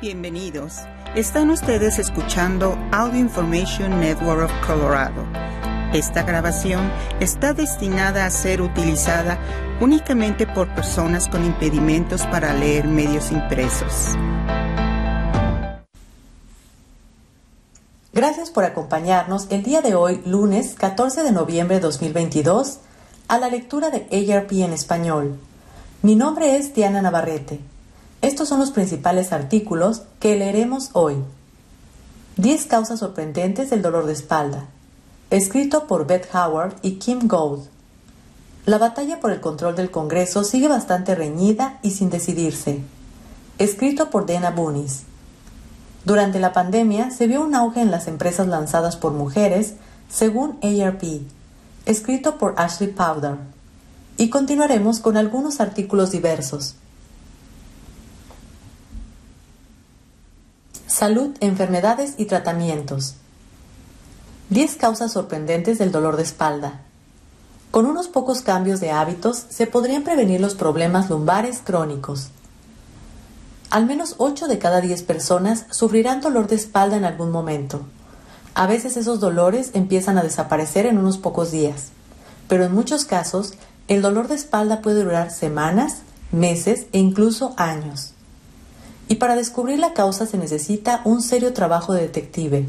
Bienvenidos. Están ustedes escuchando Audio Information Network of Colorado. Esta grabación está destinada a ser utilizada únicamente por personas con impedimentos para leer medios impresos. Gracias por acompañarnos el día de hoy, lunes 14 de noviembre de 2022, a la lectura de ARP en español. Mi nombre es Diana Navarrete. Estos son los principales artículos que leeremos hoy. 10 causas sorprendentes del dolor de espalda. Escrito por Beth Howard y Kim Gould. La batalla por el control del Congreso sigue bastante reñida y sin decidirse. Escrito por Dana Bunis. Durante la pandemia se vio un auge en las empresas lanzadas por mujeres, según ARP. Escrito por Ashley Powder. Y continuaremos con algunos artículos diversos. Salud, enfermedades y tratamientos. 10 causas sorprendentes del dolor de espalda. Con unos pocos cambios de hábitos se podrían prevenir los problemas lumbares crónicos. Al menos 8 de cada 10 personas sufrirán dolor de espalda en algún momento. A veces esos dolores empiezan a desaparecer en unos pocos días, pero en muchos casos el dolor de espalda puede durar semanas, meses e incluso años. Y para descubrir la causa se necesita un serio trabajo de detective.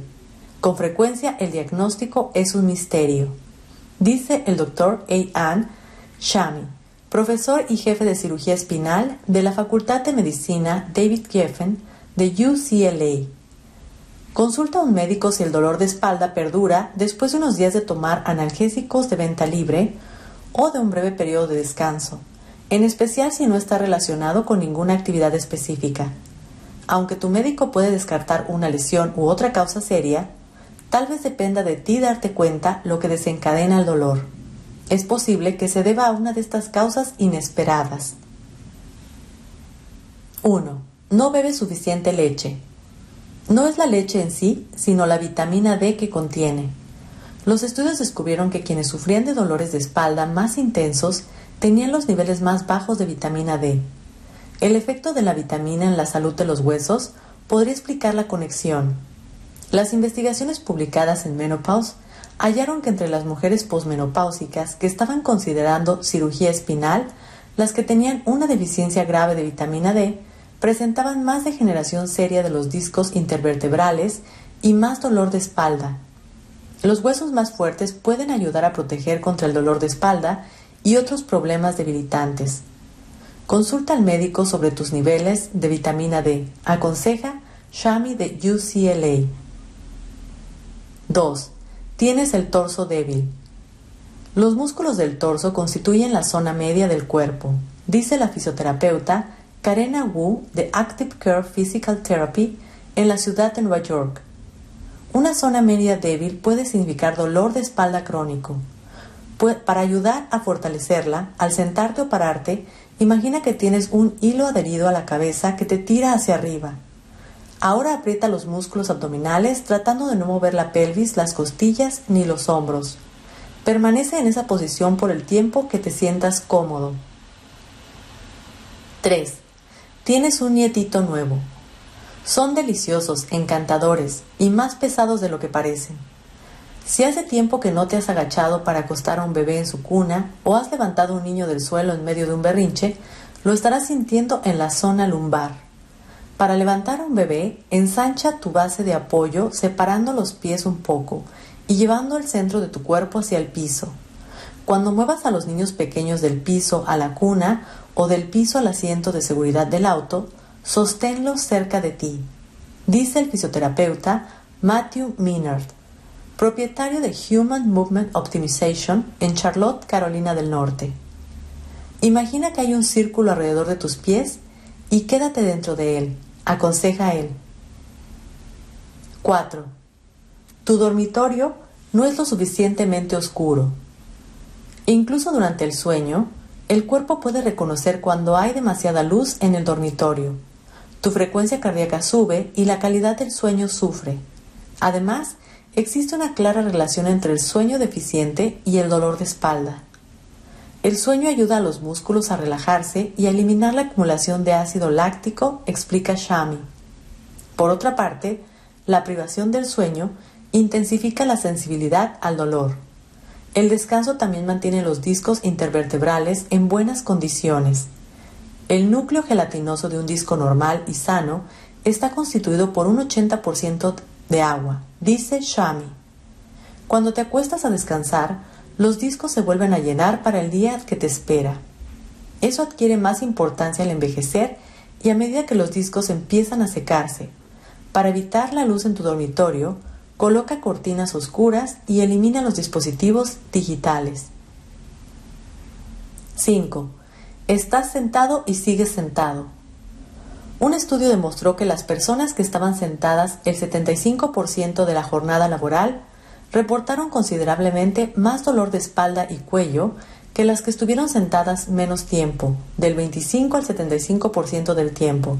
Con frecuencia el diagnóstico es un misterio, dice el doctor A. Ann Shami, profesor y jefe de cirugía espinal de la Facultad de Medicina David Geffen de UCLA. Consulta a un médico si el dolor de espalda perdura después de unos días de tomar analgésicos de venta libre o de un breve periodo de descanso, en especial si no está relacionado con ninguna actividad específica. Aunque tu médico puede descartar una lesión u otra causa seria, tal vez dependa de ti darte cuenta lo que desencadena el dolor. Es posible que se deba a una de estas causas inesperadas. 1. No bebe suficiente leche. No es la leche en sí, sino la vitamina D que contiene. Los estudios descubrieron que quienes sufrían de dolores de espalda más intensos tenían los niveles más bajos de vitamina D. El efecto de la vitamina en la salud de los huesos podría explicar la conexión. Las investigaciones publicadas en Menopause hallaron que entre las mujeres posmenopáusicas que estaban considerando cirugía espinal, las que tenían una deficiencia grave de vitamina D presentaban más degeneración seria de los discos intervertebrales y más dolor de espalda. Los huesos más fuertes pueden ayudar a proteger contra el dolor de espalda y otros problemas debilitantes. Consulta al médico sobre tus niveles de vitamina D. Aconseja Shami de UCLA. 2. Tienes el torso débil. Los músculos del torso constituyen la zona media del cuerpo, dice la fisioterapeuta Karena Wu de Active Care Physical Therapy en la ciudad de Nueva York. Una zona media débil puede significar dolor de espalda crónico. Para ayudar a fortalecerla, al sentarte o pararte, Imagina que tienes un hilo adherido a la cabeza que te tira hacia arriba. Ahora aprieta los músculos abdominales tratando de no mover la pelvis, las costillas ni los hombros. Permanece en esa posición por el tiempo que te sientas cómodo. 3. Tienes un nietito nuevo. Son deliciosos, encantadores y más pesados de lo que parecen. Si hace tiempo que no te has agachado para acostar a un bebé en su cuna o has levantado a un niño del suelo en medio de un berrinche, lo estarás sintiendo en la zona lumbar. Para levantar a un bebé, ensancha tu base de apoyo separando los pies un poco y llevando el centro de tu cuerpo hacia el piso. Cuando muevas a los niños pequeños del piso a la cuna o del piso al asiento de seguridad del auto, sosténlos cerca de ti, dice el fisioterapeuta Matthew Minard propietario de Human Movement Optimization en Charlotte, Carolina del Norte. Imagina que hay un círculo alrededor de tus pies y quédate dentro de él, aconseja él. 4. Tu dormitorio no es lo suficientemente oscuro. Incluso durante el sueño, el cuerpo puede reconocer cuando hay demasiada luz en el dormitorio. Tu frecuencia cardíaca sube y la calidad del sueño sufre. Además, Existe una clara relación entre el sueño deficiente y el dolor de espalda. El sueño ayuda a los músculos a relajarse y a eliminar la acumulación de ácido láctico, explica Shami. Por otra parte, la privación del sueño intensifica la sensibilidad al dolor. El descanso también mantiene los discos intervertebrales en buenas condiciones. El núcleo gelatinoso de un disco normal y sano está constituido por un 80% de agua, dice Shami. Cuando te acuestas a descansar, los discos se vuelven a llenar para el día que te espera. Eso adquiere más importancia al envejecer y a medida que los discos empiezan a secarse. Para evitar la luz en tu dormitorio, coloca cortinas oscuras y elimina los dispositivos digitales. 5. Estás sentado y sigues sentado. Un estudio demostró que las personas que estaban sentadas el 75% de la jornada laboral reportaron considerablemente más dolor de espalda y cuello que las que estuvieron sentadas menos tiempo, del 25 al 75% del tiempo.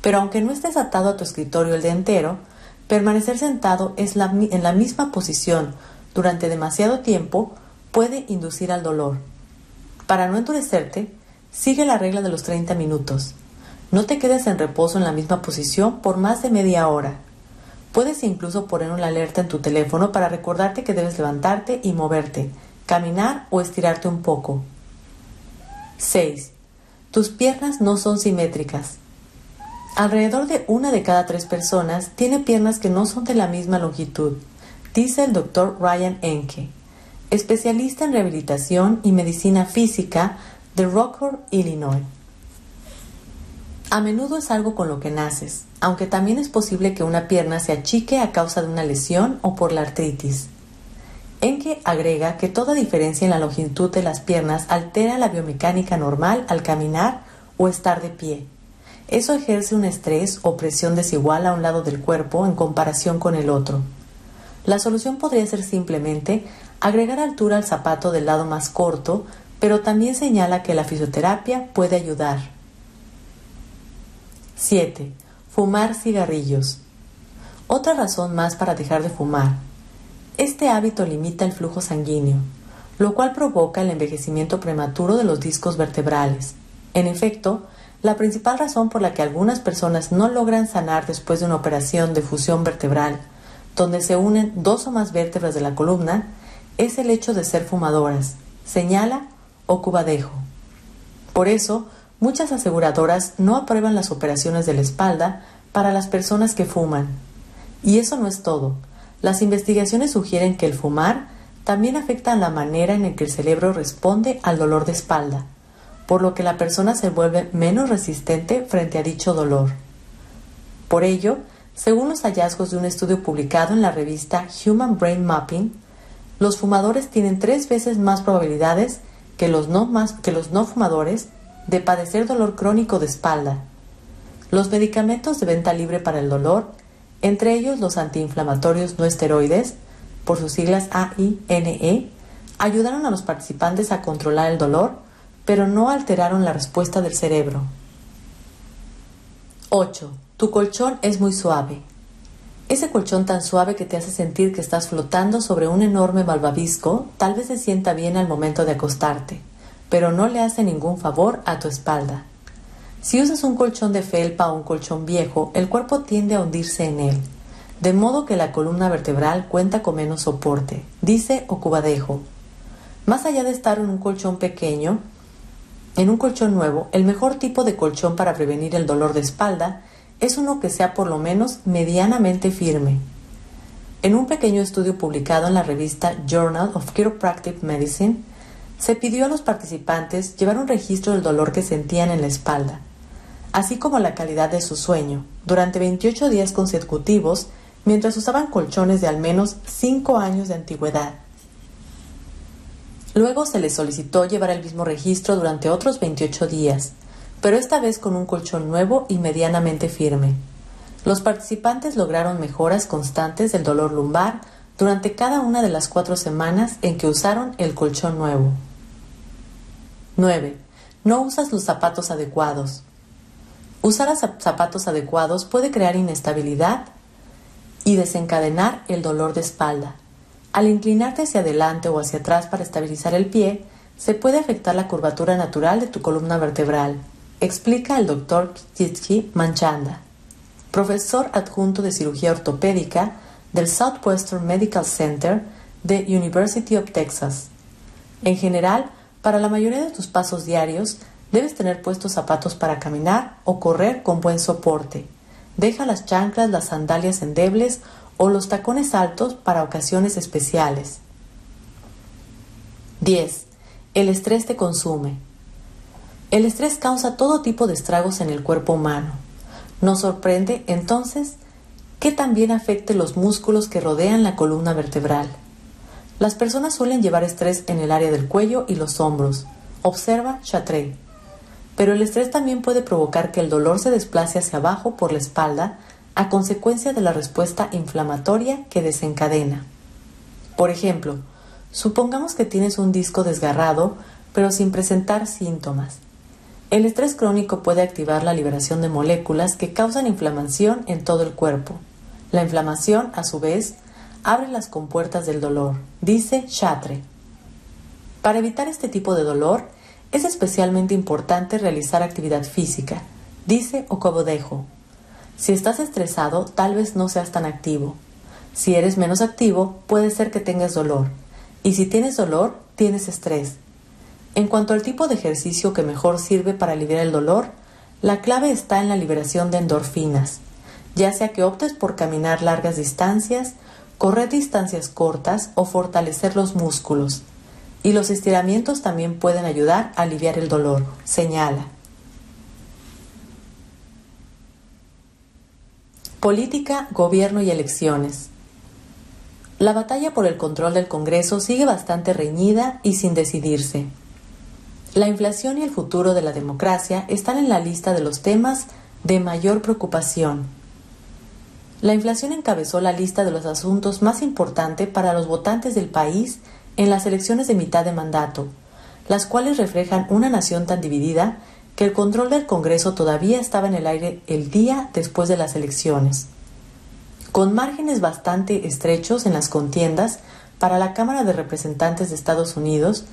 Pero aunque no estés atado a tu escritorio el día entero, permanecer sentado es en la misma posición durante demasiado tiempo puede inducir al dolor. Para no endurecerte, sigue la regla de los 30 minutos. No te quedes en reposo en la misma posición por más de media hora. Puedes incluso poner una alerta en tu teléfono para recordarte que debes levantarte y moverte, caminar o estirarte un poco. 6. Tus piernas no son simétricas. Alrededor de una de cada tres personas tiene piernas que no son de la misma longitud, dice el doctor Ryan Enke, especialista en rehabilitación y medicina física de Rockford, Illinois. A menudo es algo con lo que naces, aunque también es posible que una pierna se achique a causa de una lesión o por la artritis. Enke agrega que toda diferencia en la longitud de las piernas altera la biomecánica normal al caminar o estar de pie. Eso ejerce un estrés o presión desigual a un lado del cuerpo en comparación con el otro. La solución podría ser simplemente agregar altura al zapato del lado más corto, pero también señala que la fisioterapia puede ayudar. 7. Fumar cigarrillos. Otra razón más para dejar de fumar. Este hábito limita el flujo sanguíneo, lo cual provoca el envejecimiento prematuro de los discos vertebrales. En efecto, la principal razón por la que algunas personas no logran sanar después de una operación de fusión vertebral, donde se unen dos o más vértebras de la columna, es el hecho de ser fumadoras, señala Ocubadejo. Por eso, Muchas aseguradoras no aprueban las operaciones de la espalda para las personas que fuman. Y eso no es todo. Las investigaciones sugieren que el fumar también afecta la manera en la que el cerebro responde al dolor de espalda, por lo que la persona se vuelve menos resistente frente a dicho dolor. Por ello, según los hallazgos de un estudio publicado en la revista Human Brain Mapping, los fumadores tienen tres veces más probabilidades que los no, que los no fumadores de padecer dolor crónico de espalda. Los medicamentos de venta libre para el dolor, entre ellos los antiinflamatorios no esteroides, por sus siglas AINE, ayudaron a los participantes a controlar el dolor, pero no alteraron la respuesta del cerebro. 8. Tu colchón es muy suave. Ese colchón tan suave que te hace sentir que estás flotando sobre un enorme malvavisco tal vez se sienta bien al momento de acostarte pero no le hace ningún favor a tu espalda. Si usas un colchón de felpa o un colchón viejo, el cuerpo tiende a hundirse en él, de modo que la columna vertebral cuenta con menos soporte, dice Ocubadejo. Más allá de estar en un colchón pequeño, en un colchón nuevo, el mejor tipo de colchón para prevenir el dolor de espalda es uno que sea por lo menos medianamente firme. En un pequeño estudio publicado en la revista Journal of Chiropractic Medicine, se pidió a los participantes llevar un registro del dolor que sentían en la espalda, así como la calidad de su sueño, durante 28 días consecutivos mientras usaban colchones de al menos 5 años de antigüedad. Luego se les solicitó llevar el mismo registro durante otros 28 días, pero esta vez con un colchón nuevo y medianamente firme. Los participantes lograron mejoras constantes del dolor lumbar durante cada una de las cuatro semanas en que usaron el colchón nuevo. 9. No usas los zapatos adecuados. Usar zapatos adecuados puede crear inestabilidad y desencadenar el dolor de espalda. Al inclinarte hacia adelante o hacia atrás para estabilizar el pie, se puede afectar la curvatura natural de tu columna vertebral, explica el doctor Kitsky Manchanda, profesor adjunto de cirugía ortopédica del Southwestern Medical Center de University of Texas. En general, para la mayoría de tus pasos diarios, debes tener puestos zapatos para caminar o correr con buen soporte. Deja las chanclas, las sandalias endebles o los tacones altos para ocasiones especiales. 10. El estrés te consume. El estrés causa todo tipo de estragos en el cuerpo humano. Nos sorprende, entonces, que también afecte los músculos que rodean la columna vertebral. Las personas suelen llevar estrés en el área del cuello y los hombros. Observa Chatrey. Pero el estrés también puede provocar que el dolor se desplace hacia abajo por la espalda a consecuencia de la respuesta inflamatoria que desencadena. Por ejemplo, supongamos que tienes un disco desgarrado pero sin presentar síntomas. El estrés crónico puede activar la liberación de moléculas que causan inflamación en todo el cuerpo. La inflamación, a su vez, abre las compuertas del dolor, dice Chatre. Para evitar este tipo de dolor, es especialmente importante realizar actividad física, dice Ocobodejo. Si estás estresado, tal vez no seas tan activo. Si eres menos activo, puede ser que tengas dolor. Y si tienes dolor, tienes estrés. En cuanto al tipo de ejercicio que mejor sirve para aliviar el dolor, la clave está en la liberación de endorfinas, ya sea que optes por caminar largas distancias, correr distancias cortas o fortalecer los músculos. Y los estiramientos también pueden ayudar a aliviar el dolor, señala. Política, gobierno y elecciones. La batalla por el control del Congreso sigue bastante reñida y sin decidirse. La inflación y el futuro de la democracia están en la lista de los temas de mayor preocupación. La inflación encabezó la lista de los asuntos más importantes para los votantes del país en las elecciones de mitad de mandato, las cuales reflejan una nación tan dividida que el control del Congreso todavía estaba en el aire el día después de las elecciones. Con márgenes bastante estrechos en las contiendas para la Cámara de Representantes de Estados Unidos,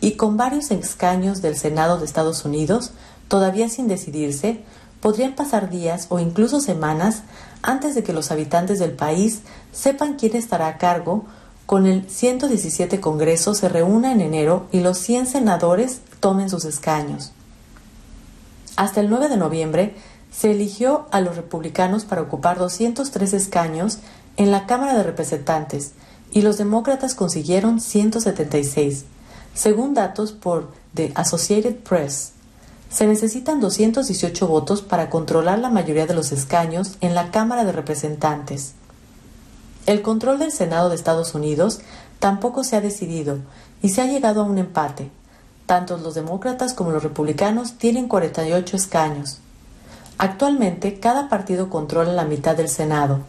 y con varios escaños del Senado de Estados Unidos todavía sin decidirse, podrían pasar días o incluso semanas antes de que los habitantes del país sepan quién estará a cargo con el 117 Congreso se reúna en enero y los 100 senadores tomen sus escaños. Hasta el 9 de noviembre se eligió a los republicanos para ocupar 203 escaños en la Cámara de Representantes y los demócratas consiguieron 176. Según datos por The Associated Press, se necesitan 218 votos para controlar la mayoría de los escaños en la Cámara de Representantes. El control del Senado de Estados Unidos tampoco se ha decidido y se ha llegado a un empate. Tanto los demócratas como los republicanos tienen 48 escaños. Actualmente cada partido controla la mitad del Senado,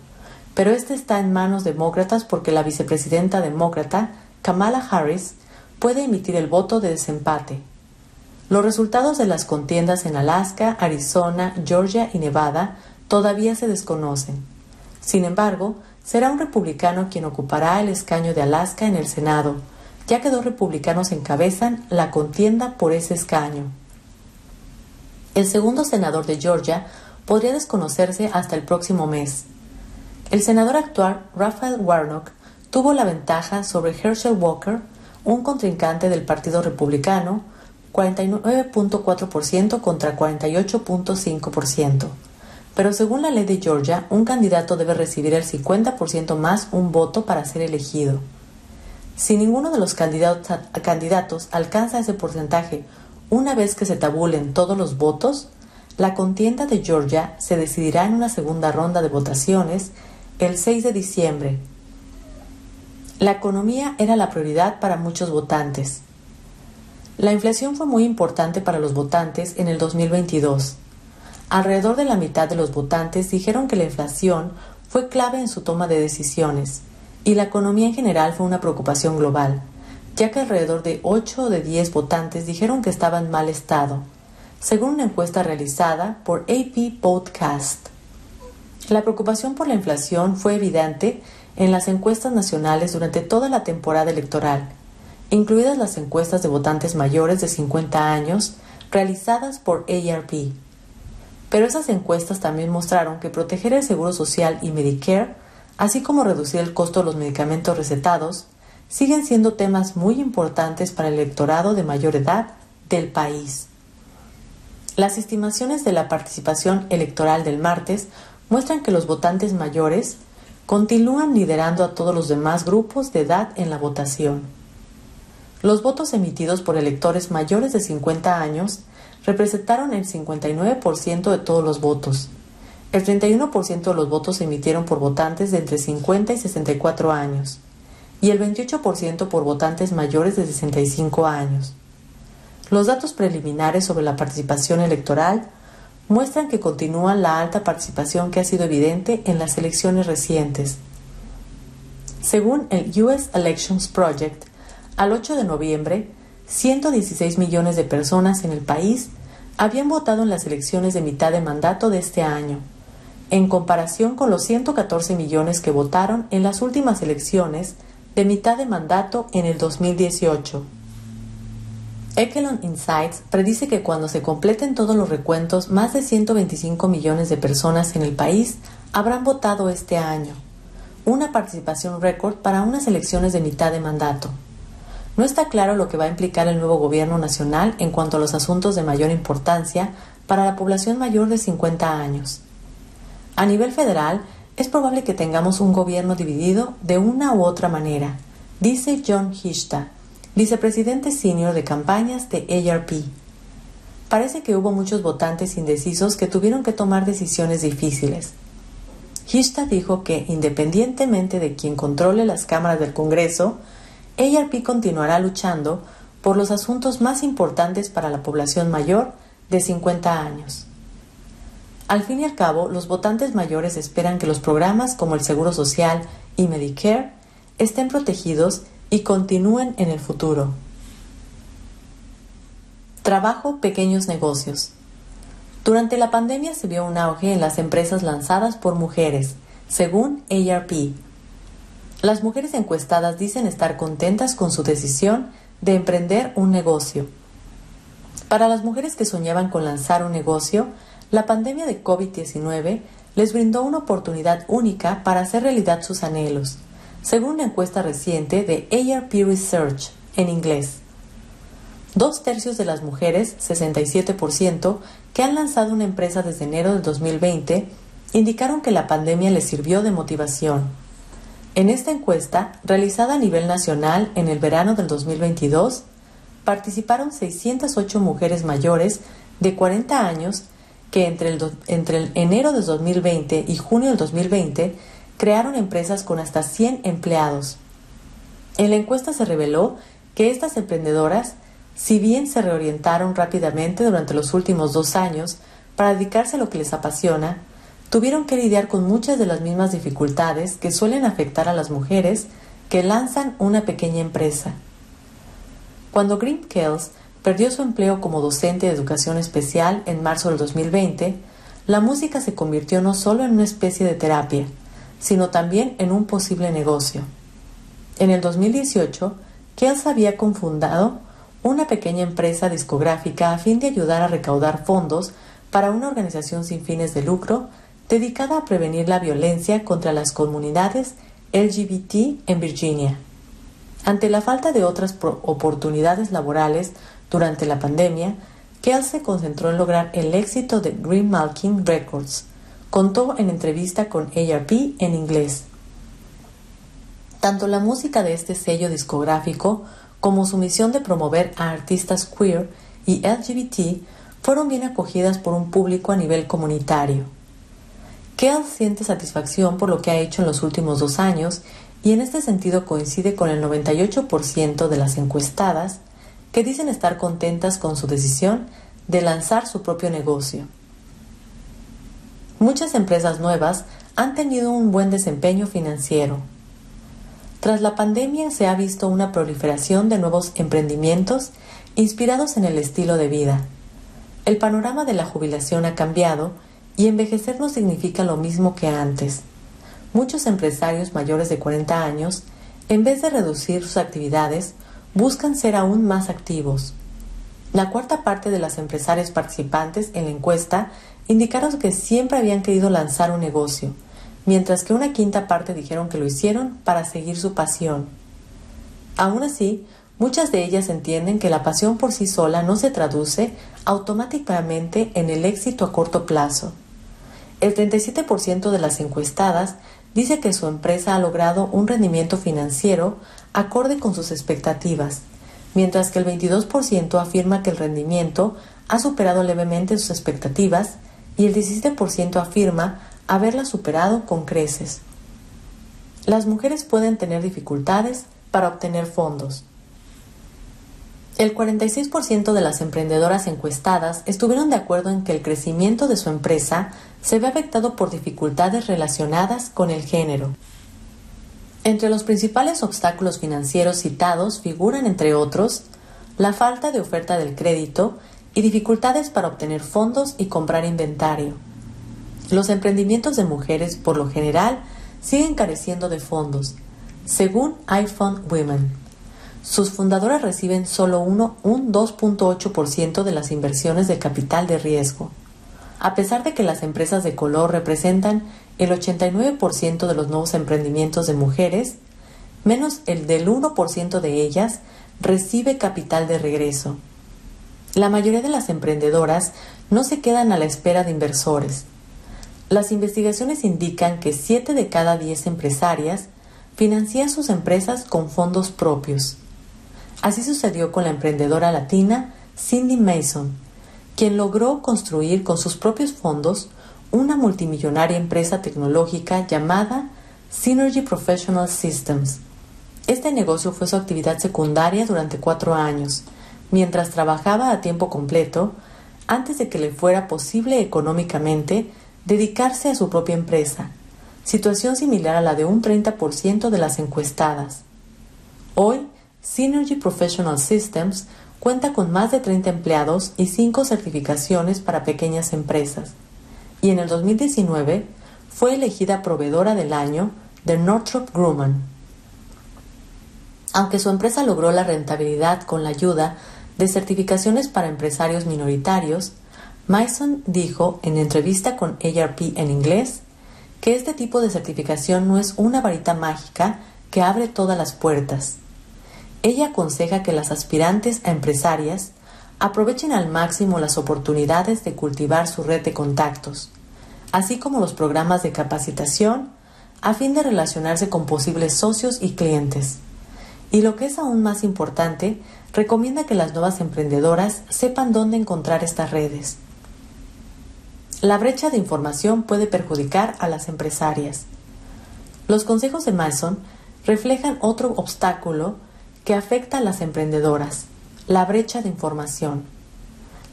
pero este está en manos demócratas porque la vicepresidenta demócrata, Kamala Harris, puede emitir el voto de desempate. Los resultados de las contiendas en Alaska, Arizona, Georgia y Nevada todavía se desconocen. Sin embargo, será un republicano quien ocupará el escaño de Alaska en el Senado, ya que dos republicanos encabezan la contienda por ese escaño. El segundo senador de Georgia podría desconocerse hasta el próximo mes. El senador actual, Raphael Warnock, tuvo la ventaja sobre Herschel Walker, un contrincante del Partido Republicano, 49.4% contra 48.5%. Pero según la ley de Georgia, un candidato debe recibir el 50% más un voto para ser elegido. Si ninguno de los candidatos alcanza ese porcentaje una vez que se tabulen todos los votos, la contienda de Georgia se decidirá en una segunda ronda de votaciones el 6 de diciembre la economía era la prioridad para muchos votantes. La inflación fue muy importante para los votantes en el 2022. Alrededor de la mitad de los votantes dijeron que la inflación fue clave en su toma de decisiones y la economía en general fue una preocupación global, ya que alrededor de 8 de 10 votantes dijeron que estaba en mal estado, según una encuesta realizada por AP Podcast. La preocupación por la inflación fue evidente en las encuestas nacionales durante toda la temporada electoral, incluidas las encuestas de votantes mayores de 50 años realizadas por ARP. Pero esas encuestas también mostraron que proteger el Seguro Social y Medicare, así como reducir el costo de los medicamentos recetados, siguen siendo temas muy importantes para el electorado de mayor edad del país. Las estimaciones de la participación electoral del martes muestran que los votantes mayores continúan liderando a todos los demás grupos de edad en la votación. Los votos emitidos por electores mayores de 50 años representaron el 59% de todos los votos. El 31% de los votos se emitieron por votantes de entre 50 y 64 años y el 28% por votantes mayores de 65 años. Los datos preliminares sobre la participación electoral muestran que continúa la alta participación que ha sido evidente en las elecciones recientes. Según el US Elections Project, al 8 de noviembre, 116 millones de personas en el país habían votado en las elecciones de mitad de mandato de este año, en comparación con los 114 millones que votaron en las últimas elecciones de mitad de mandato en el 2018. Echelon Insights predice que cuando se completen todos los recuentos, más de 125 millones de personas en el país habrán votado este año, una participación récord para unas elecciones de mitad de mandato. No está claro lo que va a implicar el nuevo gobierno nacional en cuanto a los asuntos de mayor importancia para la población mayor de 50 años. A nivel federal, es probable que tengamos un gobierno dividido de una u otra manera, dice John Hishta, vicepresidente senior de campañas de ARP. Parece que hubo muchos votantes indecisos que tuvieron que tomar decisiones difíciles. Hishta dijo que, independientemente de quien controle las cámaras del Congreso, ARP continuará luchando por los asuntos más importantes para la población mayor de 50 años. Al fin y al cabo, los votantes mayores esperan que los programas como el Seguro Social y Medicare estén protegidos y continúen en el futuro. Trabajo pequeños negocios. Durante la pandemia se vio un auge en las empresas lanzadas por mujeres, según ARP. Las mujeres encuestadas dicen estar contentas con su decisión de emprender un negocio. Para las mujeres que soñaban con lanzar un negocio, la pandemia de COVID-19 les brindó una oportunidad única para hacer realidad sus anhelos según una encuesta reciente de ARP Research en inglés. Dos tercios de las mujeres, 67%, que han lanzado una empresa desde enero del 2020, indicaron que la pandemia les sirvió de motivación. En esta encuesta, realizada a nivel nacional en el verano del 2022, participaron 608 mujeres mayores de 40 años que entre el, enero de 2020 y junio del 2020 crearon empresas con hasta 100 empleados. En la encuesta se reveló que estas emprendedoras, si bien se reorientaron rápidamente durante los últimos dos años para dedicarse a lo que les apasiona, tuvieron que lidiar con muchas de las mismas dificultades que suelen afectar a las mujeres que lanzan una pequeña empresa. Cuando Green Kells perdió su empleo como docente de educación especial en marzo del 2020, la música se convirtió no solo en una especie de terapia, sino también en un posible negocio. En el 2018, Kells había confundado una pequeña empresa discográfica a fin de ayudar a recaudar fondos para una organización sin fines de lucro dedicada a prevenir la violencia contra las comunidades LGBT en Virginia. Ante la falta de otras oportunidades laborales durante la pandemia, Kells se concentró en lograr el éxito de Green Malkin Records, contó en entrevista con ARP en inglés. Tanto la música de este sello discográfico como su misión de promover a artistas queer y LGBT fueron bien acogidas por un público a nivel comunitario. Kell siente satisfacción por lo que ha hecho en los últimos dos años y en este sentido coincide con el 98% de las encuestadas que dicen estar contentas con su decisión de lanzar su propio negocio. Muchas empresas nuevas han tenido un buen desempeño financiero. Tras la pandemia se ha visto una proliferación de nuevos emprendimientos inspirados en el estilo de vida. El panorama de la jubilación ha cambiado y envejecer no significa lo mismo que antes. Muchos empresarios mayores de 40 años, en vez de reducir sus actividades, buscan ser aún más activos. La cuarta parte de las empresarias participantes en la encuesta indicaron que siempre habían querido lanzar un negocio, mientras que una quinta parte dijeron que lo hicieron para seguir su pasión. Aún así, muchas de ellas entienden que la pasión por sí sola no se traduce automáticamente en el éxito a corto plazo. El 37% de las encuestadas dice que su empresa ha logrado un rendimiento financiero acorde con sus expectativas, mientras que el 22% afirma que el rendimiento ha superado levemente sus expectativas y el 17% afirma haberla superado con creces. Las mujeres pueden tener dificultades para obtener fondos. El 46% de las emprendedoras encuestadas estuvieron de acuerdo en que el crecimiento de su empresa se ve afectado por dificultades relacionadas con el género. Entre los principales obstáculos financieros citados figuran, entre otros, la falta de oferta del crédito y dificultades para obtener fondos y comprar inventario. Los emprendimientos de mujeres, por lo general, siguen careciendo de fondos, según iPhone Women. Sus fundadoras reciben solo uno, un 2.8% de las inversiones de capital de riesgo. A pesar de que las empresas de color representan el 89% de los nuevos emprendimientos de mujeres, menos el del 1% de ellas recibe capital de regreso. La mayoría de las emprendedoras no se quedan a la espera de inversores. Las investigaciones indican que 7 de cada 10 empresarias financian sus empresas con fondos propios. Así sucedió con la emprendedora latina Cindy Mason, quien logró construir con sus propios fondos una multimillonaria empresa tecnológica llamada Synergy Professional Systems. Este negocio fue su actividad secundaria durante cuatro años, mientras trabajaba a tiempo completo, antes de que le fuera posible económicamente dedicarse a su propia empresa, situación similar a la de un 30% de las encuestadas. Hoy, Synergy Professional Systems cuenta con más de 30 empleados y 5 certificaciones para pequeñas empresas. Y en el 2019 fue elegida proveedora del año de Northrop Grumman. Aunque su empresa logró la rentabilidad con la ayuda de certificaciones para empresarios minoritarios, Mason dijo en entrevista con ARP en inglés que este tipo de certificación no es una varita mágica que abre todas las puertas ella aconseja que las aspirantes a empresarias aprovechen al máximo las oportunidades de cultivar su red de contactos, así como los programas de capacitación a fin de relacionarse con posibles socios y clientes. Y lo que es aún más importante, recomienda que las nuevas emprendedoras sepan dónde encontrar estas redes. La brecha de información puede perjudicar a las empresarias. Los consejos de Mason reflejan otro obstáculo que afecta a las emprendedoras, la brecha de información.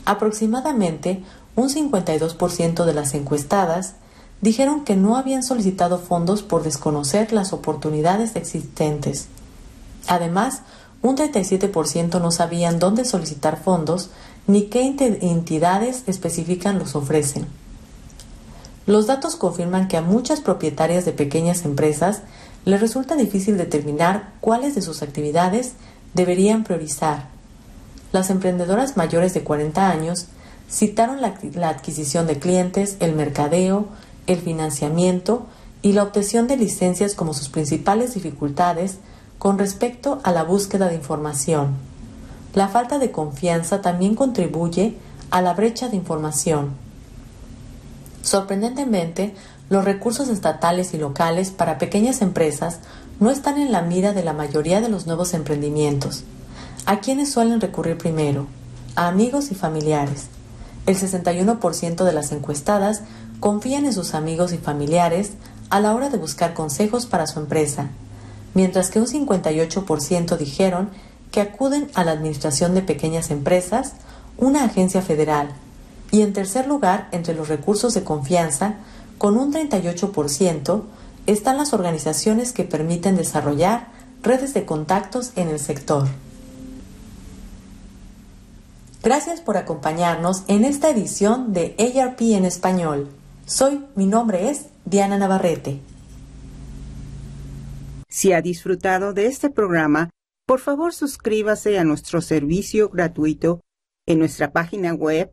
Aproximadamente un 52% de las encuestadas dijeron que no habían solicitado fondos por desconocer las oportunidades existentes. Además, un 37% no sabían dónde solicitar fondos ni qué entidades específicas los ofrecen. Los datos confirman que a muchas propietarias de pequeñas empresas les resulta difícil determinar cuáles de sus actividades deberían priorizar. Las emprendedoras mayores de 40 años citaron la, adquisición de clientes, el mercadeo, el financiamiento y la obtención de licencias como sus principales dificultades con respecto a la búsqueda de información. La falta de confianza también contribuye a la brecha de información. Sorprendentemente, los recursos estatales y locales para pequeñas empresas no están en la mira de la mayoría de los nuevos emprendimientos. ¿A quiénes suelen recurrir primero? A amigos y familiares. El 61% de las encuestadas confían en sus amigos y familiares a la hora de buscar consejos para su empresa, mientras que un 58% dijeron que acuden a la Administración de Pequeñas Empresas, una agencia federal, y en tercer lugar, entre los recursos de confianza, con un 38% están las organizaciones que permiten desarrollar redes de contactos en el sector. Gracias por acompañarnos en esta edición de ARP en español. Soy, mi nombre es Diana Navarrete. Si ha disfrutado de este programa, por favor suscríbase a nuestro servicio gratuito en nuestra página web